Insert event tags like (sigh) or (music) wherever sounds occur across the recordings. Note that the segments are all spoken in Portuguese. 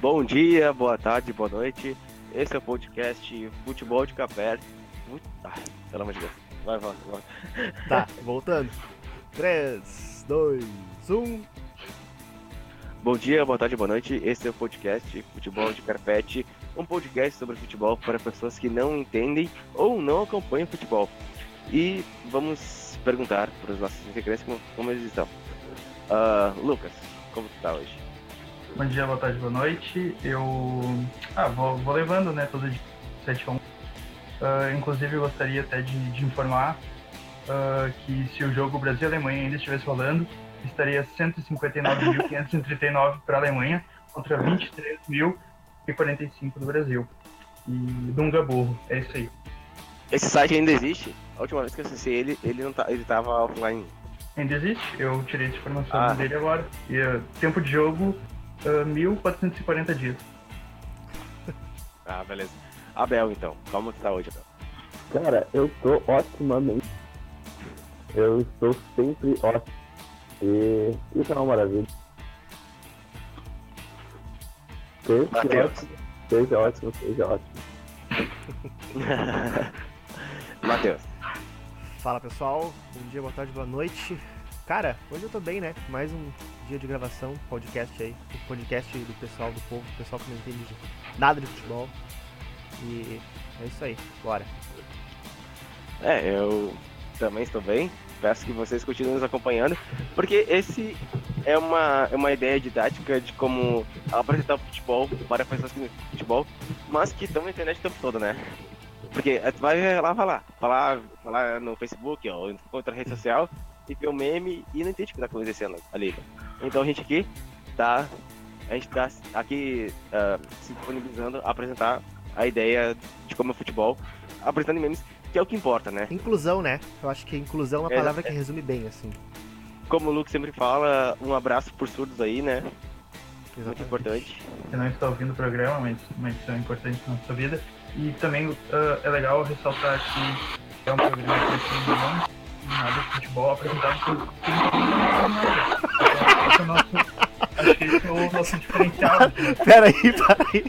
Bom dia, boa tarde, boa noite. Esse é o podcast Futebol de Café. Ah, pelo amor de Deus. Vai, vai, vai. Tá, voltando. 3, 2, 1. Bom dia, boa tarde, boa noite. Esse é o podcast Futebol de Carpete, um podcast sobre futebol para pessoas que não entendem ou não acompanham futebol. E vamos perguntar para os nossos integrantes como, como eles estão. Uh, Lucas, como tu tá hoje? Bom dia, boa tarde, boa noite. Eu ah, vou, vou levando, né, todo dia 7 a 1. Uh, inclusive, eu gostaria até de, de informar uh, que se o jogo Brasil-Alemanha ainda estivesse rolando, estaria 159.539 para a Alemanha contra 23.045 do Brasil. E Dunga burro, é isso aí. Esse site ainda existe? A última vez que eu acessei ele, ele não tá, ele tava offline. Ainda existe, eu tirei essa informação ah. dele agora. E uh, tempo de jogo, uh, 1440 dias. (laughs) ah, beleza. Abel, então, como que tá hoje, Abel? Cara, eu tô otimamente. Eu estou sempre ótimo. E isso é uma maravilha. Seja ótimo, seja ótimo, seja ótimo. (laughs) Matheus. Fala pessoal, bom dia, boa tarde, boa noite. Cara, hoje eu tô bem, né? Mais um dia de gravação, podcast aí. Podcast do pessoal do povo, do pessoal que não entende nada de futebol. E é isso aí, bora. É, eu também estou bem. Peço que vocês continuem nos acompanhando, porque esse é uma, é uma ideia didática de como apresentar o futebol para pessoas que não futebol, mas que estão na internet o tempo todo, né? Porque tu vai lá falar, falar, falar no Facebook ou em outra rede social e ver o meme e não entende o que está acontecendo ali. Então a gente aqui tá. A gente tá aqui uh, se disponibilizando a apresentar a ideia de como é o futebol, apresentando memes, que é o que importa, né? Inclusão, né? Eu acho que inclusão é uma é, palavra é, que resume bem, assim. Como o Luke sempre fala, um abraço por surdos aí, né? Exatamente. Muito importante. Você não está ouvindo o programa, mas, mas são importantes na sua vida. E também uh, é legal ressaltar que é um programa que não nada de futebol apresentado por esse é nosso, acho que esse é o nosso diferencial. Peraí, peraí.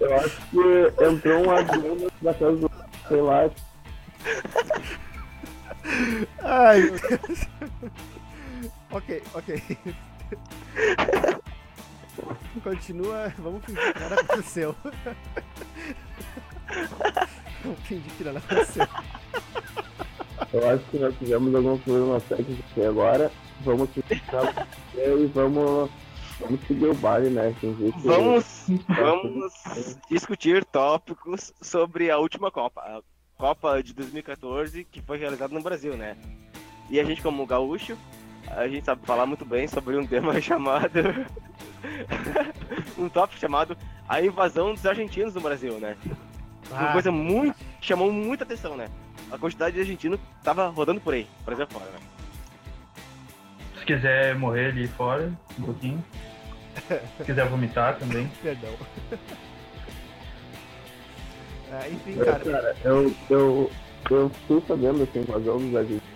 Eu acho que entrou um avião na casa do. sei lá. Ai, meu Deus. ok, ok. Continua, vamos fingir que nada aconteceu. Fingir que nada aconteceu. Eu acho que nós tivemos algum problema técnico aqui agora. Vamos ficar e vamos, vamos seguir o baile, né? Vamos, vamos discutir tópicos sobre a última Copa. A Copa de 2014, que foi realizada no Brasil, né? E a gente, como gaúcho, a gente sabe falar muito bem sobre um (laughs) tema chamado. um tópico chamado A Invasão dos Argentinos no Brasil, né? Uma ah. coisa muito. chamou muita atenção, né? A quantidade de argentinos tava rodando por aí, Brasil fora, né? Se quiser morrer ali fora, um pouquinho. (laughs) Se quiser vomitar também. Perdão. (laughs) É, enfim, cara. cara eu, eu, eu fiquei sabendo assim, invasão dos argentinos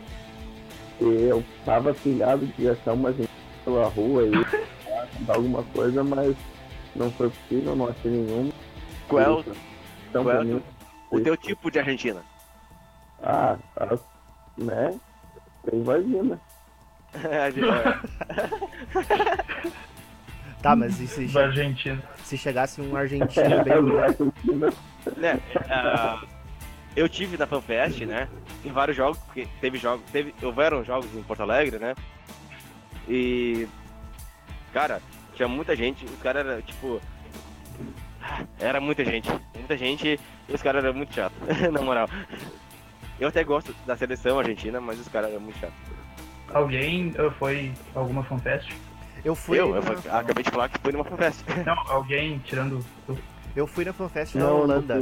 eu tava pilhado de achar uma gente pela rua (laughs) e dar alguma coisa, mas não foi possível, não achei nenhuma. Qual, então, qual mim, o teu tipo de Argentina? Ah, a, né? Tem vagina. (laughs) tá, mas e se, che... se chegasse um argentino bem. (laughs) É, uh, eu tive na FanFest, né? Em vários jogos, porque teve jogos, teve, houveram jogos em Porto Alegre, né? E. Cara, tinha muita gente, os caras eram tipo. Era muita gente, muita gente e os caras eram muito chatos, (laughs) na moral. Eu até gosto da seleção argentina, mas os caras eram muito chatos. Alguém foi alguma FanFest? Eu fui. Eu, eu fui, acabei de falar que fui numa FanFest. Não, alguém tirando. Eu fui na FanFest na Holanda.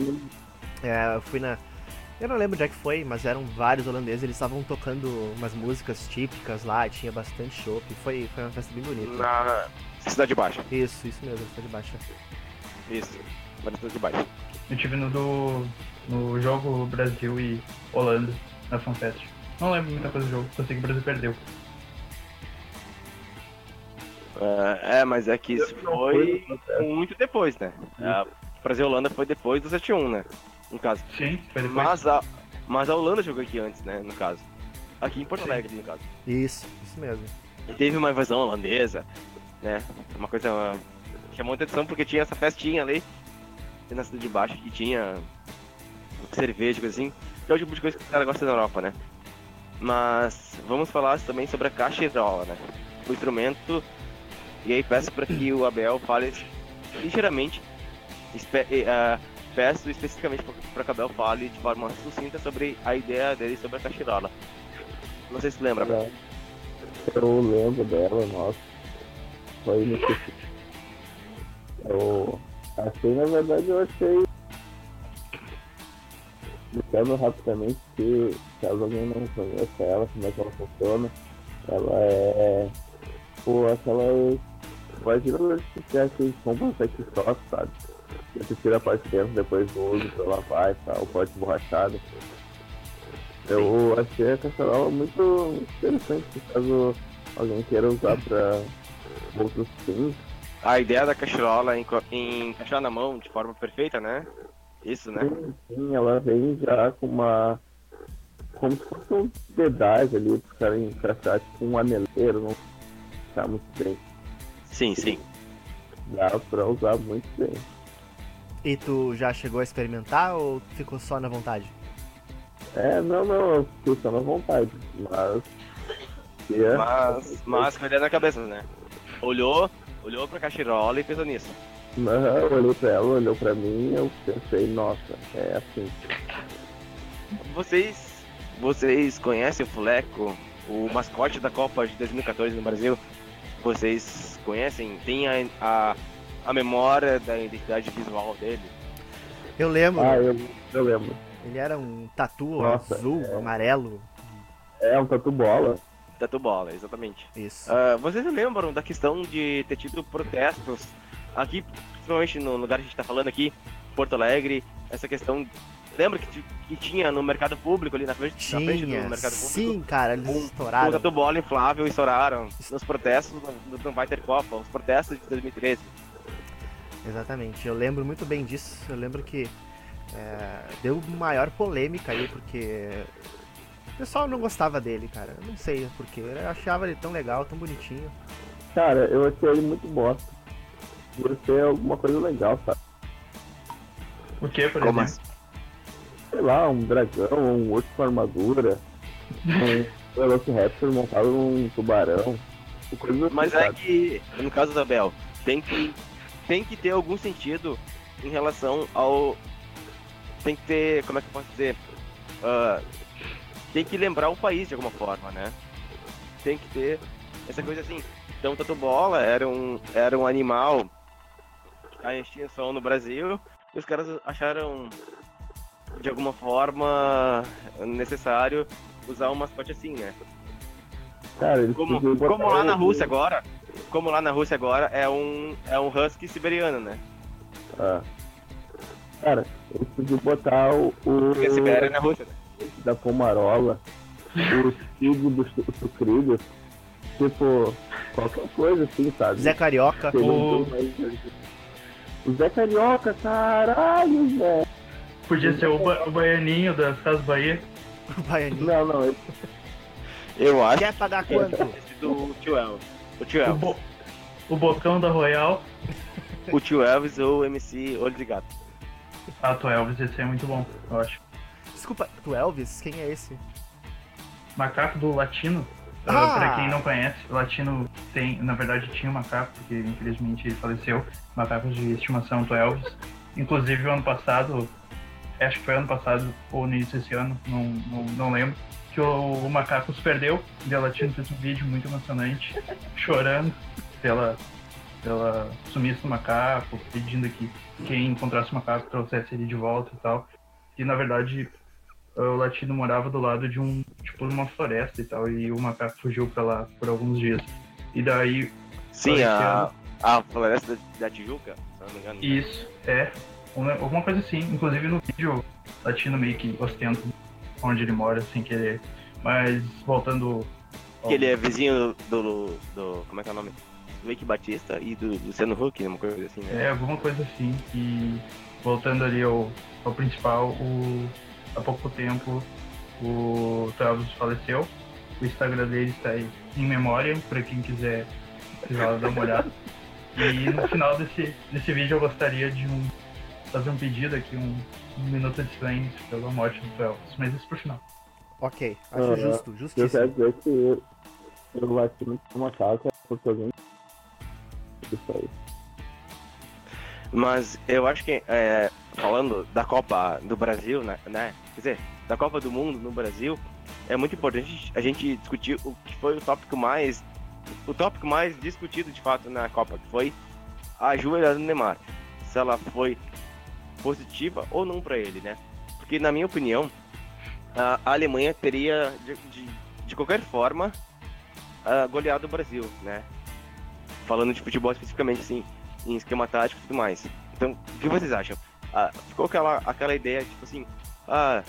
É, eu fui na eu não lembro onde é que foi, mas eram vários holandeses, eles estavam tocando umas músicas típicas lá, tinha bastante chopp, foi, foi uma festa bem bonita. Na Cidade Baixa. Isso, isso mesmo, Cidade Baixa. Isso, na Cidade Baixa. Eu tive no, do, no jogo Brasil e Holanda, na FanFest. Não lembro muita coisa do jogo, só sei que o Brasil perdeu. Uh, é, mas é que isso foi muito depois, né? A Brasil Holanda foi depois do 7-1, né? No caso. Sim, foi depois. Mas a, mas a Holanda jogou aqui antes, né? No caso. Aqui em Porto Alegre, no caso. Isso, isso mesmo. E teve uma invasão holandesa, né? Uma coisa. Chamou muita atenção porque tinha essa festinha ali na cidade de baixo que tinha cerveja, coisa assim, que é o tipo de coisa que o cara gosta na Europa, né? Mas vamos falar também sobre a cachirola, né? O instrumento. E aí peço para que o Abel fale ligeiramente. Espe uh, peço especificamente para que o Abel fale de forma sucinta sobre a ideia dele sobre a cachirola. Não sei se lembra, Abel. Eu lembro dela, nossa. Foi no Eu achei, na verdade, eu achei explicando rapidamente que, caso alguém não conheça ela, como é que ela funciona, ela é pô, aquela imagina se tivesse compra um sexo sabe? Você tira a parte dentro, depois do uso pra lavar e tal, pode borrachado. Eu achei a caçarola muito interessante, caso alguém queira usar pra outros fins. A ideia da cachirola é encaixar na mão de forma perfeita, né? Isso, né? Sim, sim, ela vem já com uma. Como se fosse um dedais ali, para ficar encaixar tipo um aneleiro, não tá muito bem. Sim, sim. Dá pra usar muito bem. E tu já chegou a experimentar ou ficou só na vontade? É, não, não, eu fiquei só na vontade, mas. Yeah. Mas, mas com a ideia na cabeça, né? Olhou, olhou pra cachirola e pensou nisso. Eu olhei pra ela, olhou pra mim e eu pensei, nossa, é assim. Vocês. Vocês conhecem o Fuleco, o mascote da Copa de 2014 no Brasil? Vocês conhecem? Tem a, a, a memória da identidade visual dele? Eu lembro. Ah, eu, eu lembro. Ele era um tatu Nossa, azul, é... amarelo. É, um tatu bola. Tatu bola, exatamente. Isso. Uh, vocês lembram da questão de ter tido protestos aqui, principalmente no lugar que a gente está falando aqui, Porto Alegre, essa questão. Lembra que, que tinha no mercado público ali na frente, tinha, na frente do mercado público? Sim, cara, eles um, estouraram. Um tatu bola inflável estouraram. Nos protestos não, não vai ter Copa, os protestos de 2013. Exatamente, eu lembro muito bem disso. Eu lembro que é, deu maior polêmica aí, porque o pessoal não gostava dele, cara. Eu não sei porquê. Eu achava ele tão legal, tão bonitinho. Cara, eu achei ele muito bosta ia ser alguma coisa legal, sabe? O que, por Como exemplo? Sei lá, um dragão, um urso com armadura, um Velociraptor montado num tubarão. Coisa assim, Mas é que, no caso da Bel, tem que, tem que ter algum sentido em relação ao. Tem que ter. Como é que eu posso dizer? Uh, tem que lembrar o país de alguma forma, né? Tem que ter essa coisa assim. Então, Tatu Bola era um, era um animal a extinção no Brasil e os caras acharam de alguma forma necessário usar um mascote assim, né? Cara, como, como lá na Rússia agora, como lá na Rússia agora é um é um husky siberiano, né? Ah. Cara, eles podiam botar o, o Porque a Sibéria é na Rússia, né? Da Pomarola, o escudo dos sucrilhos, tipo qualquer coisa assim, sabe? Zé Carioca. O... O Zé Carioca, caralho, velho. Podia ser o, ba o Baianinho das Casas Bahia. O Baianinho. Não, não. Eu, eu acho. Quer pagar quanto? do tio Elvis. O tio Elvis. O, bo o Bocão da Royal. o tio Elvis ou o MC Olho de Gato. Ah, tu Elvis, esse é muito bom, eu acho. Desculpa, tu Elvis? Quem é esse? Macaco do Latino. Ah. Pra quem não conhece, o Latino tem, na verdade, tinha um macaco, porque infelizmente ele faleceu, macacos de estimação do Elvis. Inclusive, o ano passado, acho que foi ano passado, ou no início desse ano, não, não, não lembro, que o, o macaco se perdeu, e o Latino fez um vídeo muito emocionante, chorando pela, pela sumiço do macaco, pedindo que quem encontrasse o macaco trouxesse ele de volta e tal. E, na verdade, o latino morava do lado de um, tipo, uma floresta e tal, e o macaco fugiu pra lá por alguns dias. E daí. Sim, a, a floresta da Tijuca, se não me engano. Né? Isso, é. Uma, alguma coisa assim. Inclusive no vídeo, o latino meio que ostenta onde ele mora, sem querer Mas voltando. Ao... Que ele é vizinho do, do, do, Como é que é o nome? Do Wake Batista e do Luciano Huck, uma coisa assim, né? É, alguma coisa assim. E voltando ali ao, ao principal, o, há pouco tempo o Travis faleceu. O Instagram dele está aí em memória, para quem quiser precisar dar uma olhada. (laughs) E no final desse, desse vídeo eu gostaria de um, fazer um pedido aqui, um, um minuto de silêncio pela morte do Travis, mas isso pro final. Ok, acho uh, justo, justíssimo. Eu quero dizer que eu, eu acho não uma casa porque alguém isso aí. Mas eu acho que, é, falando da Copa do Brasil, né, né, Quer dizer, da Copa do Mundo no Brasil, é muito importante a gente discutir o que foi o tópico mais. O tópico mais discutido de fato na Copa, que foi a joelhada do Neymar. Se ela foi positiva ou não para ele, né? Porque, na minha opinião, a Alemanha teria, de, de, de qualquer forma, uh, goleado o Brasil, né? Falando de futebol especificamente, assim, em esquema tático e tudo mais. Então, o que vocês acham? Ah, ficou aquela, aquela ideia, tipo assim, ah,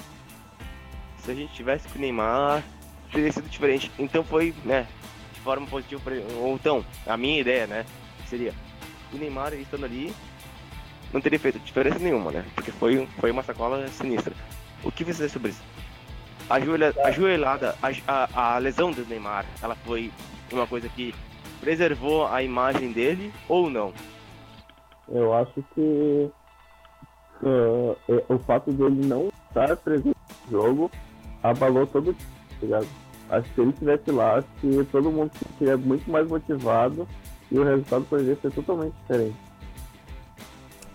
se a gente tivesse com o Neymar, teria sido diferente. Então foi, né, de forma positiva. Ou então, a minha ideia, né, seria o Neymar estando ali não teria feito diferença nenhuma, né? Porque foi, foi uma sacola sinistra. O que você acha sobre isso? A, joelha, a joelhada, a, a, a lesão do Neymar, ela foi uma coisa que preservou a imagem dele ou não? Eu acho que uh, o fato dele não estar presente no jogo abalou todo o time, tá ligado? Acho que se ele estivesse lá, acho que todo mundo seria muito mais motivado e o resultado poderia ser totalmente diferente.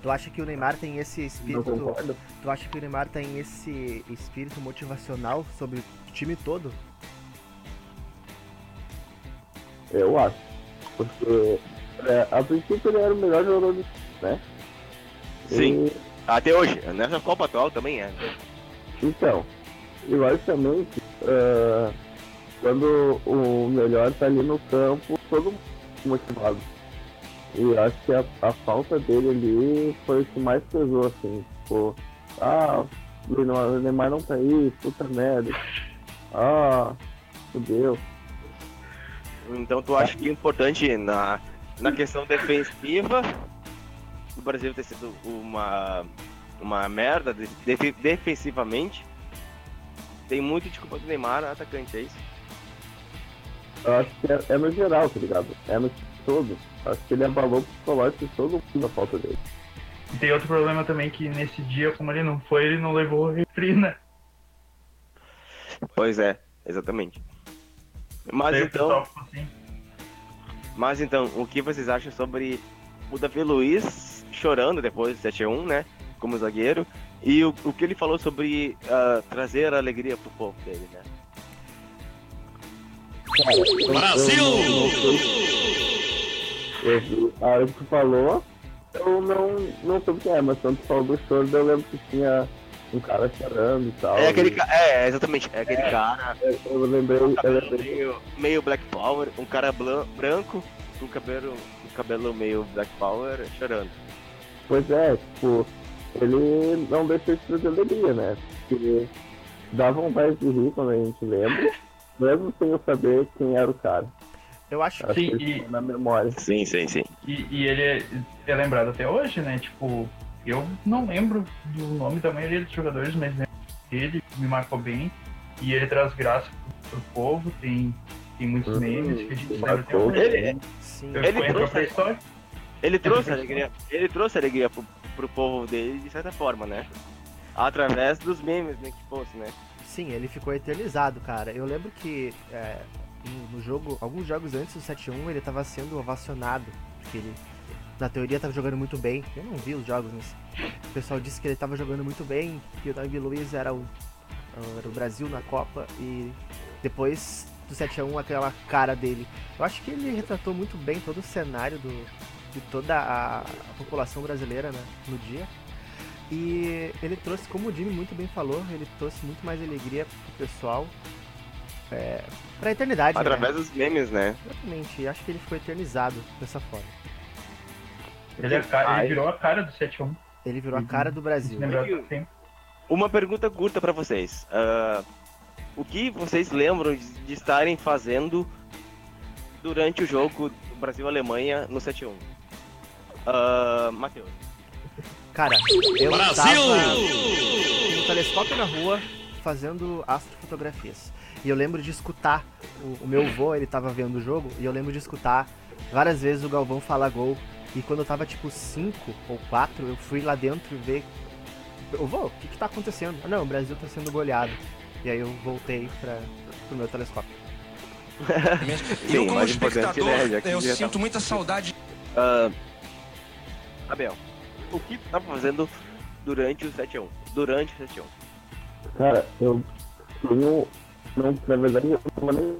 Tu acha que o Neymar tem esse espírito? Tu acha que o Neymar tem esse espírito motivacional sobre o time todo? Eu acho. Porque é, a princípio ele era o melhor jogador do time, né? Sim. E... Até hoje. Nessa Copa atual também é. Então, eu acho também que uh, quando o melhor tá ali no campo, todo mundo motivado. E acho que a, a, falta dele ali foi o que mais pesou, assim. Tipo, ah, o Neymar não tá aí, puta merda. Ah, fudeu. Então tu acha que é importante na, na questão defensiva o Brasil ter sido uma, uma merda def, defensivamente tem muito de culpa do Neymar atacante, é isso? Eu acho que é, é no geral, tá ligado? É no todo. Acho que ele abalou o psicológico de todo mundo a falta dele. E tem outro problema também que nesse dia, como ele não foi, ele não levou o refri, né? Pois é, exatamente. Mas então. Assim. Mas então, o que vocês acham sobre o Davi Luiz chorando depois do 7x1, né? Como zagueiro, e o, o que ele falou sobre uh, trazer alegria pro povo dele, né? Brasil! A hora que tu falou, eu não, não soube o que é, mas quando tu falou do choro, eu lembro que tinha um cara chorando e tal. É aquele cara, é, exatamente, é aquele é, cara. Eu, lembrei, um eu lembrei. Meio, meio Black Power, um cara branco, com cabelo, com cabelo meio Black Power, chorando. Pois é, tipo, ele não deixou isso de alegria, né? Porque dá vontade de rir quando a gente lembra, (laughs) mesmo sem eu saber quem era o cara. Eu acho, acho sim, que na memória. Sim, sim, sim. E, e ele é, é, lembrado até hoje, né? Tipo, eu não lembro do nome da maioria dos jogadores, mas ele me marcou bem. E ele traz graça pro, pro povo, tem, tem muitos uhum, memes que a gente lembra até hoje. Ele, sim. ele trouxe, ele trouxe alegria, ele trouxe alegria pro, pro povo dele de certa forma, né? Através dos memes, né, que fosse, né? Sim, ele ficou eternizado, cara. Eu lembro que é, no jogo, alguns jogos antes do 7-1, ele tava sendo ovacionado, porque ele, na teoria, tava jogando muito bem. Eu não vi os jogos, mas o pessoal disse que ele tava jogando muito bem, que o Davi Luiz era o, era o Brasil na Copa, e depois do 7x1, aquela cara dele. Eu acho que ele retratou muito bem todo o cenário do, de toda a, população brasileira né, no dia. E ele trouxe, como o Jimmy muito bem falou, ele trouxe muito mais alegria pro pessoal. É, pra eternidade. Né? Através né? dos memes, né? Exatamente. Acho que ele ficou eternizado dessa forma. Ele, é, ele virou a cara do 7-1. Ele virou a cara do Brasil. Uma pergunta curta para vocês. Uh, o que vocês lembram de, de estarem fazendo durante o jogo Brasil-Alemanha no 7-1? Uh, Matheus. Cara, eu Brasil! tava no telescópio na rua fazendo astrofotografias. E eu lembro de escutar o, o meu avô, ele tava vendo o jogo, e eu lembro de escutar várias vezes o Galvão falar gol. E quando eu tava tipo 5 ou 4, eu fui lá dentro ver. Eu vou, o que que tá acontecendo? Ah, não, o Brasil tá sendo goleado. E aí eu voltei para pro meu telescópio. Sim, (laughs) eu como espectador, né, eu tá sinto tá... muita saudade. Uh, Abel, o que tu tá fazendo durante o 7 1 Durante o 7 1 Cara, eu tenho. Não, na verdade, eu não nem.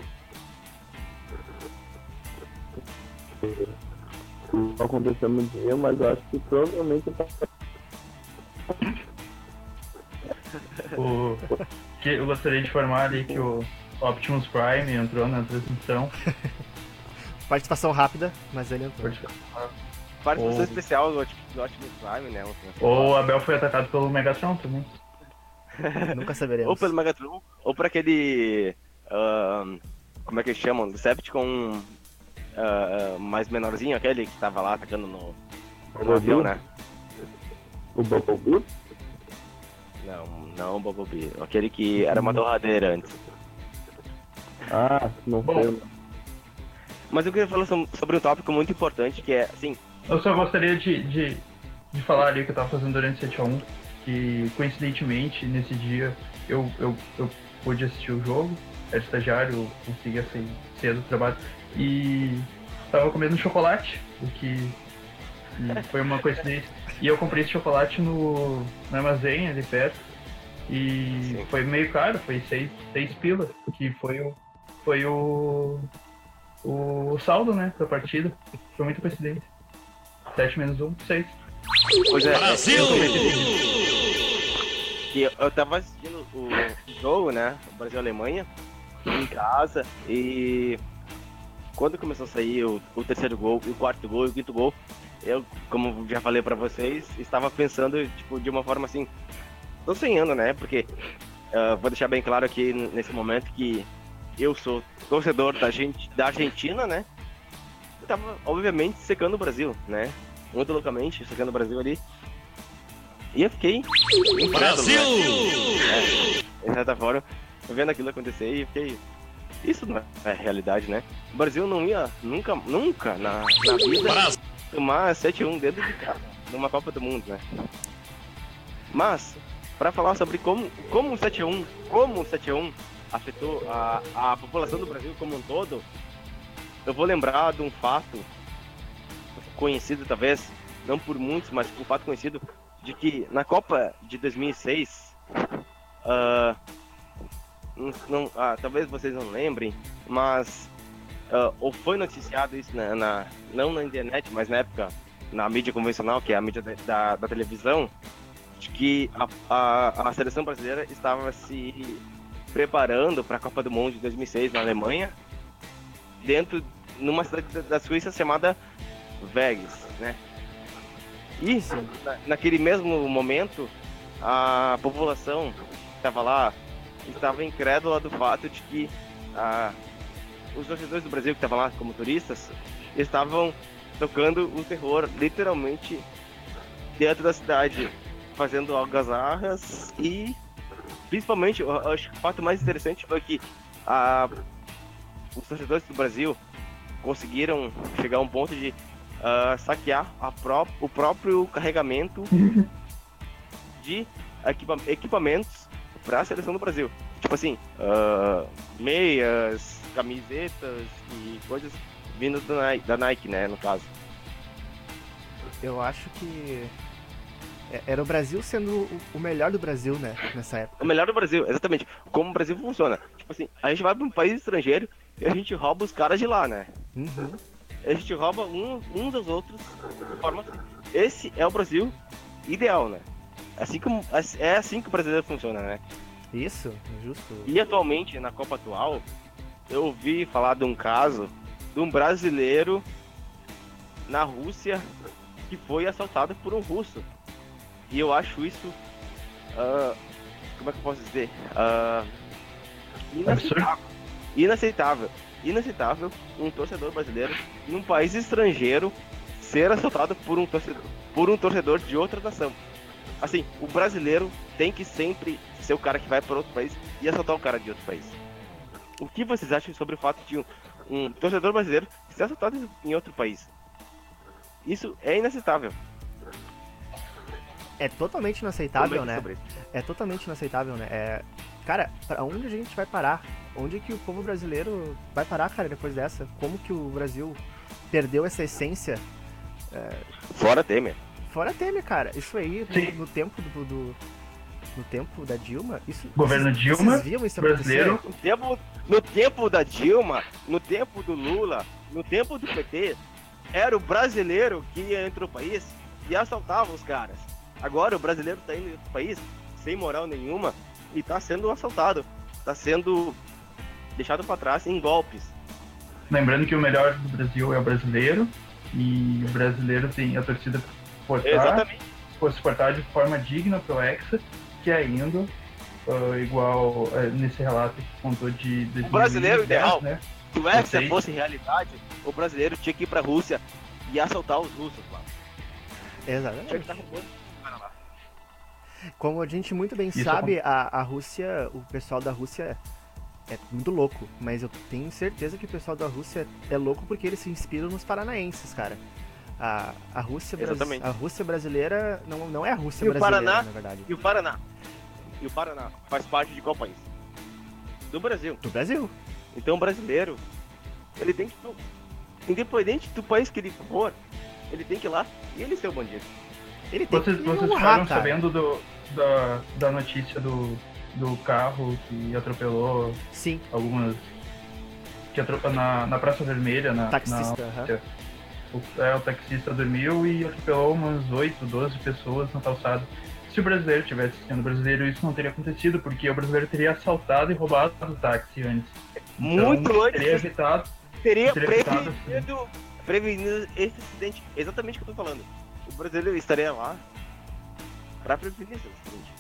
Não aconteceu no dia, mas eu acho que provavelmente eu tava. o, que eu gostaria de informar ali que o Optimus Prime entrou na transmissão. (laughs) Participação rápida, mas ele entrou. Participação especial do, do Optimus Prime, né? Ou o Abel foi atacado pelo Megatron também. (laughs) (laughs) Nunca saberemos. ou pelo Megatron, ou por aquele. Uh, como é que eles chamam? Decepticon uh, mais menorzinho, aquele que tava lá atacando no, no avião, né? O Bumblebee? Não, não o Bumblebee. Aquele que era uma torradeira antes. Ah, não sei. Mas eu queria falar sobre um tópico muito importante que é, assim... Eu só gostaria de, de, de falar ali o que eu tava fazendo durante 7 a 1 que coincidentemente nesse dia eu, eu, eu pude assistir o jogo, era estagiário, conseguia sair cedo do trabalho e tava comendo chocolate, o que foi uma coincidência. E eu comprei esse chocolate no, no armazém ali perto. E Sim. foi meio caro, foi seis, seis pilas, que foi o, foi o, o saldo, né, da partida. Foi muita coincidência. 7 menos 1, 6. Pois é, Brasil! Eu, eu tava assistindo o jogo, né, Brasil-Alemanha, em casa, e quando começou a sair o, o, terceiro gol, o quarto gol e o quinto gol, eu, como já falei para vocês, estava pensando, tipo, de uma forma assim, tô sonhando, né? Porque uh, vou deixar bem claro aqui nesse momento que eu sou torcedor da, gente, da Argentina, né? Tava, obviamente, secando o Brasil, né? Muito loucamente, secando o Brasil ali. E eu fiquei Brasil! Né? É, de certa forma, vendo aquilo acontecer e fiquei isso não é realidade, né? O Brasil não ia nunca, nunca na, na vida tomar 7-1 dentro de casa numa Copa do Mundo, né? Mas, para falar sobre como, como o 7-1, como o 7-1 afetou a, a população do Brasil como um todo, eu vou lembrar de um fato conhecido talvez, não por muitos, mas um fato conhecido, de que na Copa de 2006, uh, não, ah, talvez vocês não lembrem, mas uh, ou foi noticiado isso na, na, não na internet, mas na época na mídia convencional, que é a mídia da, da televisão, de que a, a, a, seleção brasileira estava se preparando para a Copa do Mundo de 2006 na Alemanha, dentro numa cidade da Suíça chamada Vegas, né? E na, naquele mesmo momento, a população que estava lá estava incrédula do fato de que ah, os torcedores do Brasil que estavam lá como turistas estavam tocando o terror literalmente dentro da cidade, fazendo algazarras e principalmente, acho que o fato mais interessante foi que ah, os torcedores do Brasil conseguiram chegar a um ponto de uh, saquear pró o próprio carregamento (laughs) de equipa equipamentos para a seleção do Brasil. Tipo assim, uh, meias, camisetas e coisas vindas da Nike, da Nike, né, no caso. Eu acho que é, era o Brasil sendo o melhor do Brasil, né, nessa época. O melhor do Brasil, exatamente. Como o Brasil funciona. Tipo assim, a gente vai para um país estrangeiro e a gente rouba os caras de lá, né? Uhum. A gente rouba um, um dos outros de forma assim. Esse é o Brasil ideal, né? Assim como, é assim que o brasileiro funciona, né? Isso, justo. E atualmente, na Copa atual, eu ouvi falar de um caso de um brasileiro na Rússia que foi assaltado por um russo. E eu acho isso. Uh, como é que eu posso dizer? Uh, Inaceitável. Inaceitável. Inaceitável um torcedor brasileiro num país estrangeiro ser assaltado por um torcedor, por um torcedor de outra nação. Assim, o brasileiro tem que sempre ser o cara que vai para outro país e assaltar o cara de outro país. O que vocês acham sobre o fato de um, um torcedor brasileiro ser assaltado em outro país? Isso é inaceitável. É totalmente inaceitável, né? É totalmente inaceitável, né? É... Cara, pra onde a gente vai parar? Onde que o povo brasileiro vai parar, cara, depois dessa? Como que o Brasil perdeu essa essência? É... Fora Temer. Fora Temer, cara. Isso aí, no, no, tempo do, do, No tempo da Dilma, isso. Governo vocês, Dilma. Vocês viam isso brasileiro. No tempo, no tempo da Dilma, no tempo do Lula, no tempo do PT, era o brasileiro que ia entre o país e assaltava os caras. Agora o brasileiro tá indo em outro país sem moral nenhuma e tá sendo assaltado. Tá sendo deixado para trás em golpes. Lembrando que o melhor do Brasil é o brasileiro e o brasileiro tem a torcida portar, Exatamente. por se portar de forma digna pro Hexa, que ainda, uh, igual uh, nesse relato que contou de... de o brasileiro 2010, ideal, né? se o Hexa fosse realidade, o brasileiro tinha que ir pra Rússia e assaltar os russos lá. Exatamente. Tinha que estar como a gente muito bem Isso sabe, é a, a Rússia, o pessoal da Rússia é muito louco, mas eu tenho certeza que o pessoal da Rússia é louco porque eles se inspiram nos paranaenses, cara. A, a, Rússia, a Rússia brasileira não, não é a Rússia e brasileira, Paraná, na verdade. E o Paraná? E o Paraná faz parte de qual país? Do Brasil. Do Brasil. Então o brasileiro, ele tem que. Independente do país que ele for, ele tem que ir lá e ele ser o bandido. Ele tem vocês, que vocês ficaram sabendo do, da, da notícia do, do carro que atropelou Sim. algumas. Que atropelou na, na Praça Vermelha, na. Taxista, na, o, é, o taxista dormiu e atropelou umas 8, 12 pessoas na calçada. Se o brasileiro tivesse sendo brasileiro, isso não teria acontecido, porque o brasileiro teria assaltado e roubado o táxi antes. Então, Muito antes. Teria evitado. Teria, teria prevenido, evitado... prevenido esse acidente. Exatamente o que eu tô falando. O brasileiro estaria lá para prevenir esse acidente.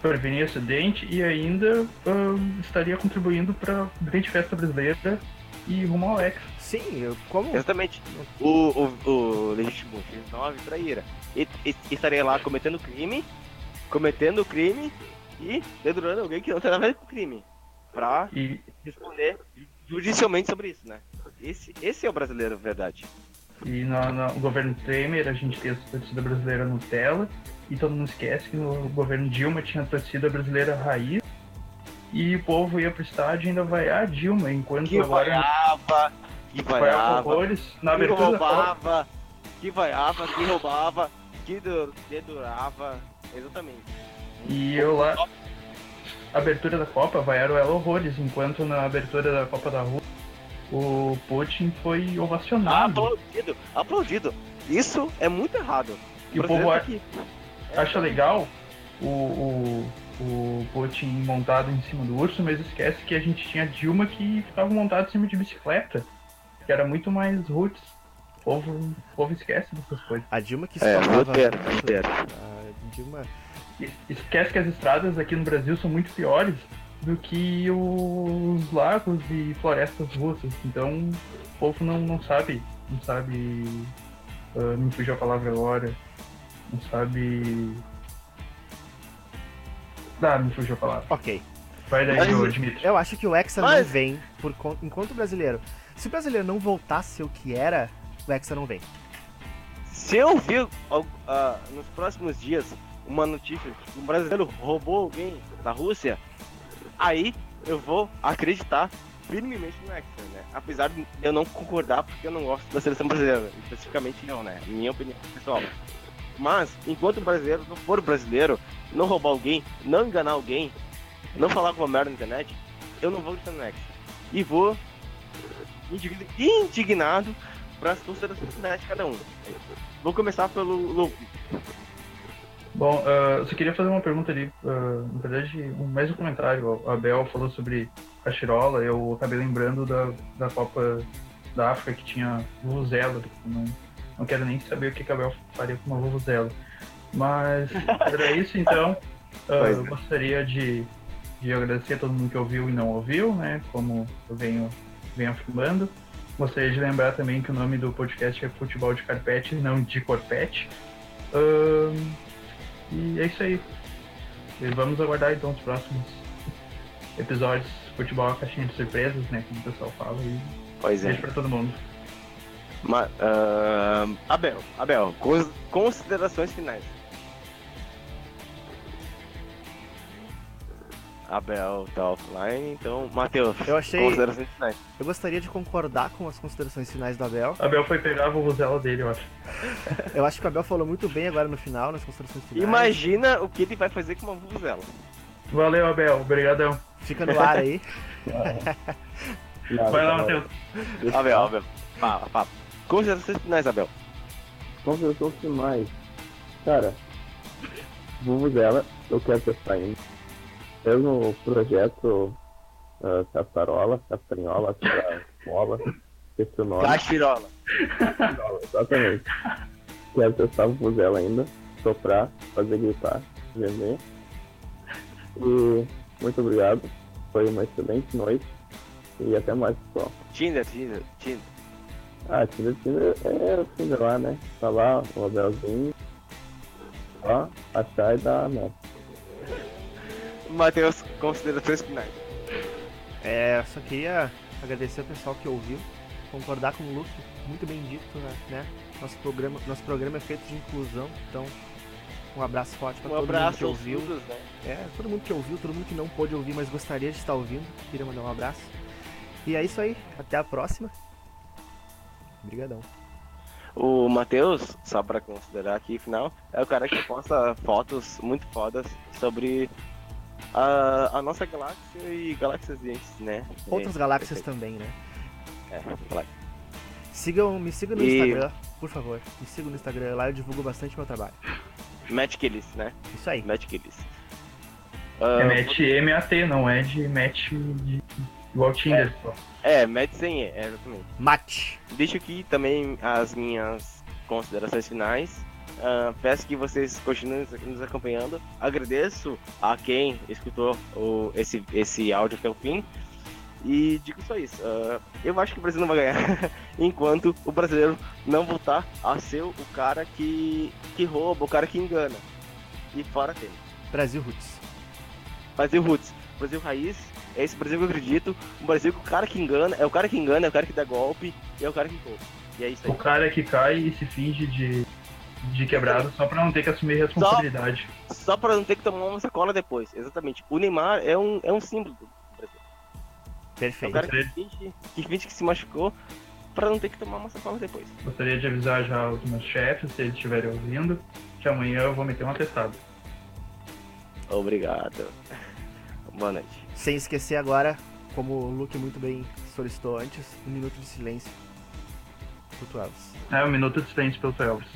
Prevenir acidente e ainda uh, estaria contribuindo para a grande festa brasileira e rumo ao ex. Sim, eu, como. Exatamente. O, o, o legítimo X9 traíra. E, e, estaria lá cometendo crime, cometendo crime e dedurando alguém que não tem nada a ver com o crime. Pra e... responder judicialmente sobre isso, né? Esse, esse é o brasileiro, verdade. E no, no governo Temer a gente tem a torcida brasileira Nutella. E todo mundo esquece que no governo Dilma tinha a torcida brasileira raiz. E o povo ia pro estádio e ainda vai a Dilma, enquanto que agora. Vaiava, que vaiava, horrores, na que roubava, que vaiava, que roubava, que dedurava. Exatamente. E eu lá. Abertura da Copa, vaiaram ela horrores, enquanto na abertura da Copa da Rua o Putin foi ovacionado. Aplaudido, aplaudido. Isso é muito errado. E o, povo acha, acha legal o, o, o Putin montado em cima do urso, mas esquece que a gente tinha Dilma que ficava montado em cima de bicicleta, que era muito mais roots. O povo, o povo esquece dessas coisas. A Dilma que é, roteiro, roteiro. A Dilma... Esquece que as estradas aqui no Brasil são muito piores do que os lagos e florestas russas. Então o povo não, não sabe, não sabe. Uh, me fugiu a palavra agora. Não sabe. Ah, me fugiu a palavra. Ok. Vai daí, Mas, Dimitri. Eu acho que o Hexa Mas... não vem por enquanto o brasileiro. Se o brasileiro não voltasse o que era, o Hexa não vem. Se eu vir uh, nos próximos dias uma notícia que um brasileiro roubou alguém da Rússia, aí eu vou acreditar firmemente no Hexa, né? Apesar de eu não concordar, porque eu não gosto da seleção brasileira, especificamente não, né? Minha opinião pessoal. Mas, enquanto o brasileiro não for brasileiro, não roubar alguém, não enganar alguém, não falar com uma merda na internet, eu não vou gritar no Hexa. E vou indignado para as torcidas da internet cada um. Vou começar pelo Luke. Bom, uh, eu só queria fazer uma pergunta ali. Uh, na verdade, um, mais um comentário. A Bel falou sobre a Chirola. Eu acabei lembrando da, da Copa da África que tinha Vuvuzela. Não, não quero nem saber o que a Bel faria com uma Vuvuzela. Mas (laughs) era isso, então. Uh, eu gostaria de de agradecer a todo mundo que ouviu e não ouviu, né? Como eu venho, venho afirmando. Gostaria de lembrar também que o nome do podcast é Futebol de Carpete, não de Corpete. Um, e é isso aí. E vamos aguardar então os próximos episódios. Futebol é a caixinha de surpresas, né? Como o pessoal fala. E pois é. Beijo pra todo mundo. Ma, uh, Abel, Abel, considerações finais. Abel tá offline, então, Matheus, eu achei, considerações finais. Eu gostaria de concordar com as considerações finais do Abel. Abel foi pegar a vuvuzela dele, eu acho. eu acho que o Abel falou muito bem agora no final, nas considerações finais. Imagina o que ele vai fazer com uma vuvuzela. Valeu, Abel, obrigadão. Fica no ar aí. vai lá, Matheus. Abel, Abel, fala, fala. Considerações finais, Abel. Considerações finais. Cara, vuvuzela, eu quero testar ainda mesmo projeto uh, Castarola, Castanhola, Castarola, esse o nome. Castirola. exatamente. Quero testar o Vuzela ainda, soprar, fazer gritar, gemer. E muito obrigado. Foi uma excelente noite. E até mais, pessoal. Tinder, Tinder, Tinder. Ah, Tinder, Tinder é o Tinder lá, né? Tá lá, o Abelzinho. Só achar e dar a meta. Matheus, considerações finais. É, só queria agradecer ao pessoal que ouviu, concordar com o Luke, muito bem dito, né? Nosso programa, nosso programa é feito de inclusão, então um abraço forte para um todo mundo que ouviu. Todos, né? É, todo mundo que ouviu, todo mundo que não pôde ouvir, mas gostaria de estar ouvindo. Queria mandar um abraço. E é isso aí, até a próxima. Obrigadão. O Matheus, só para considerar aqui final, é o cara que posta fotos muito fodas sobre a, a nossa galáxia e galáxias né? Outras é, galáxias também, né? É, galáxia. Sigam, me sigam no e... Instagram, por favor. Me sigam no Instagram, lá eu divulgo bastante meu trabalho. Match Killis, né? Isso aí. Match Killis. Uh, é match MAT, não é de match de... igual Tinder. É, é match sem E, é, exatamente. Match. Deixo aqui também as minhas considerações finais. Uh, peço que vocês continuem nos acompanhando. Agradeço a quem escutou o, esse, esse áudio até o fim. E digo só isso. Uh, eu acho que o Brasil não vai ganhar (laughs) enquanto o brasileiro não voltar a ser o cara que, que rouba, o cara que engana. E fora dele. Brasil Roots. Brasil Roots. Brasil Raiz. É esse Brasil que eu acredito. O Brasil que o cara que engana, é o cara que engana, é o cara que dá golpe e é o cara que rouba. E é isso aí. O cara que cai e se finge de de quebrado só pra não ter que assumir responsabilidade. Só, só pra não ter que tomar uma sacola depois, exatamente. O Neymar é um, é um símbolo do Brasil. Perfeito. É o cara que finge, que finge que se machucou pra não ter que tomar uma sacola depois. Gostaria de avisar já os meus chefes, se eles estiverem ouvindo, que amanhã eu vou meter um atestado. Obrigado. Boa noite. Sem esquecer agora, como o Luke muito bem solicitou antes, um minuto de silêncio pro Elvis. É, um minuto de silêncio pelo Elvis.